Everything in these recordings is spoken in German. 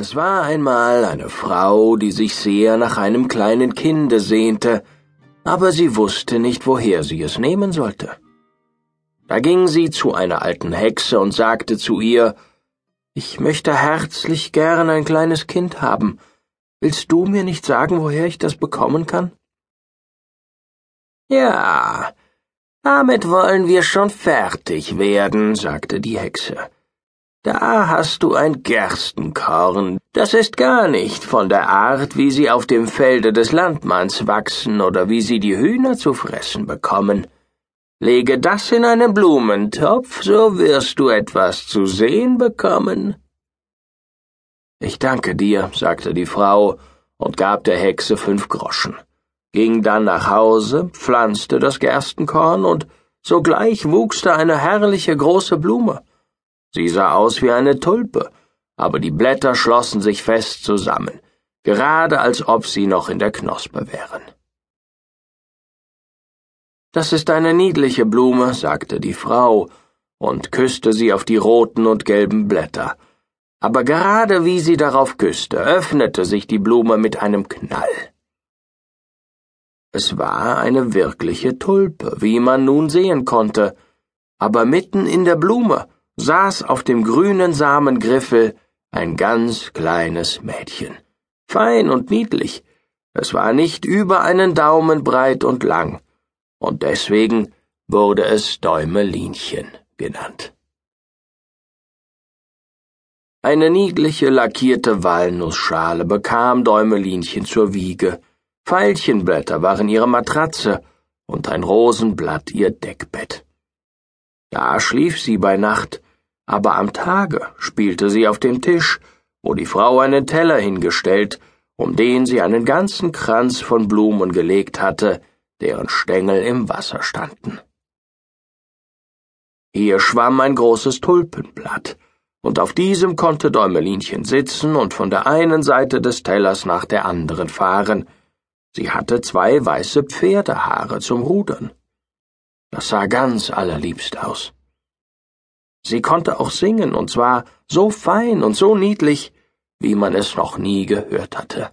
Es war einmal eine Frau, die sich sehr nach einem kleinen Kinde sehnte, aber sie wusste nicht, woher sie es nehmen sollte. Da ging sie zu einer alten Hexe und sagte zu ihr Ich möchte herzlich gern ein kleines Kind haben. Willst du mir nicht sagen, woher ich das bekommen kann? Ja, damit wollen wir schon fertig werden, sagte die Hexe. Da hast du ein Gerstenkorn, das ist gar nicht von der Art, wie sie auf dem Felde des Landmanns wachsen oder wie sie die Hühner zu fressen bekommen. Lege das in einen Blumentopf, so wirst du etwas zu sehen bekommen. Ich danke dir, sagte die Frau und gab der Hexe fünf Groschen, ging dann nach Hause, pflanzte das Gerstenkorn und sogleich wuchs da eine herrliche große Blume. Sie sah aus wie eine Tulpe, aber die Blätter schlossen sich fest zusammen, gerade als ob sie noch in der Knospe wären. Das ist eine niedliche Blume, sagte die Frau und küsste sie auf die roten und gelben Blätter. Aber gerade wie sie darauf küsste, öffnete sich die Blume mit einem Knall. Es war eine wirkliche Tulpe, wie man nun sehen konnte, aber mitten in der Blume saß auf dem grünen Samengriffel ein ganz kleines Mädchen. Fein und niedlich. Es war nicht über einen Daumen breit und lang, und deswegen wurde es Däumelinchen genannt. Eine niedliche lackierte Walnussschale bekam Däumelinchen zur Wiege, Veilchenblätter waren ihre Matratze und ein Rosenblatt ihr Deckbett. Da schlief sie bei Nacht, aber am Tage spielte sie auf dem Tisch, wo die Frau einen Teller hingestellt, um den sie einen ganzen Kranz von Blumen gelegt hatte, deren Stängel im Wasser standen. Hier schwamm ein großes Tulpenblatt, und auf diesem konnte Däumelinchen sitzen und von der einen Seite des Tellers nach der anderen fahren. Sie hatte zwei weiße Pferdehaare zum Rudern. Das sah ganz allerliebst aus. Sie konnte auch singen, und zwar so fein und so niedlich, wie man es noch nie gehört hatte.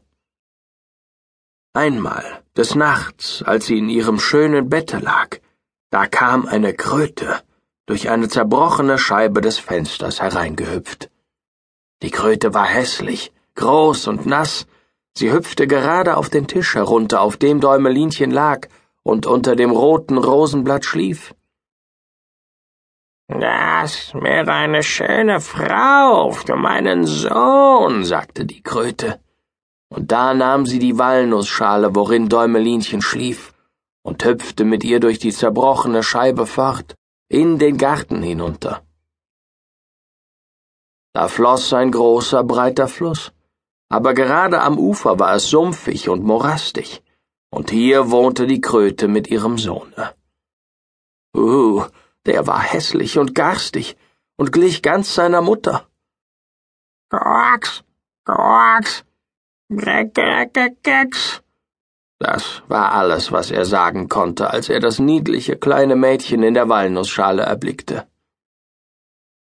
Einmal, des Nachts, als sie in ihrem schönen Bette lag, da kam eine Kröte durch eine zerbrochene Scheibe des Fensters hereingehüpft. Die Kröte war hässlich, groß und nass, sie hüpfte gerade auf den Tisch herunter, auf dem Däumelinchen lag und unter dem roten Rosenblatt schlief. Das wäre eine schöne Frau für meinen Sohn, sagte die Kröte. Und da nahm sie die Walnussschale, worin Däumelinchen schlief, und hüpfte mit ihr durch die zerbrochene Scheibe fort, in den Garten hinunter. Da floss ein großer, breiter Fluss, aber gerade am Ufer war es sumpfig und morastig, und hier wohnte die Kröte mit ihrem Sohne. Uh, der war hässlich und garstig und glich ganz seiner Mutter. Quacks, quacks, Keks. Das war alles, was er sagen konnte, als er das niedliche kleine Mädchen in der Walnussschale erblickte.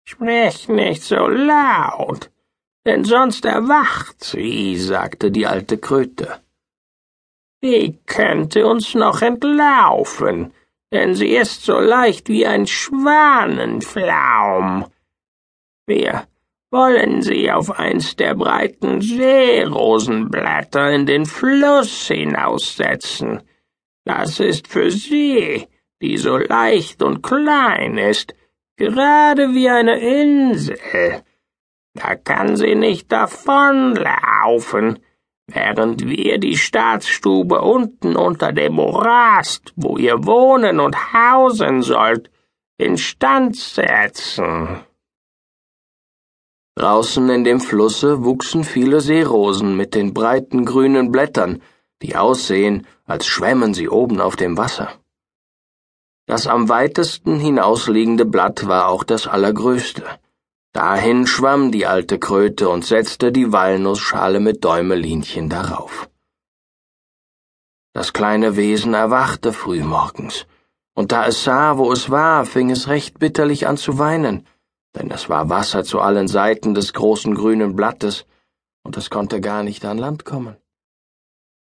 Sprich nicht so laut, denn sonst erwacht sie, sagte die alte Kröte. Sie könnte uns noch entlaufen, denn sie ist so leicht wie ein Schwanenflaum. Wir wollen sie auf eins der breiten Seerosenblätter in den Fluss hinaussetzen. Das ist für sie, die so leicht und klein ist, gerade wie eine Insel. Da kann sie nicht davonlaufen, während wir die Staatsstube unten unter dem Morast, wo ihr wohnen und hausen sollt, instand setzen. Draußen in dem Flusse wuchsen viele Seerosen mit den breiten grünen Blättern, die aussehen, als schwämmen sie oben auf dem Wasser. Das am weitesten hinausliegende Blatt war auch das allergrößte. Dahin schwamm die alte Kröte und setzte die Walnussschale mit Däumelinchen darauf. Das kleine Wesen erwachte frühmorgens, und da es sah, wo es war, fing es recht bitterlich an zu weinen, denn es war Wasser zu allen Seiten des großen grünen Blattes, und es konnte gar nicht an Land kommen.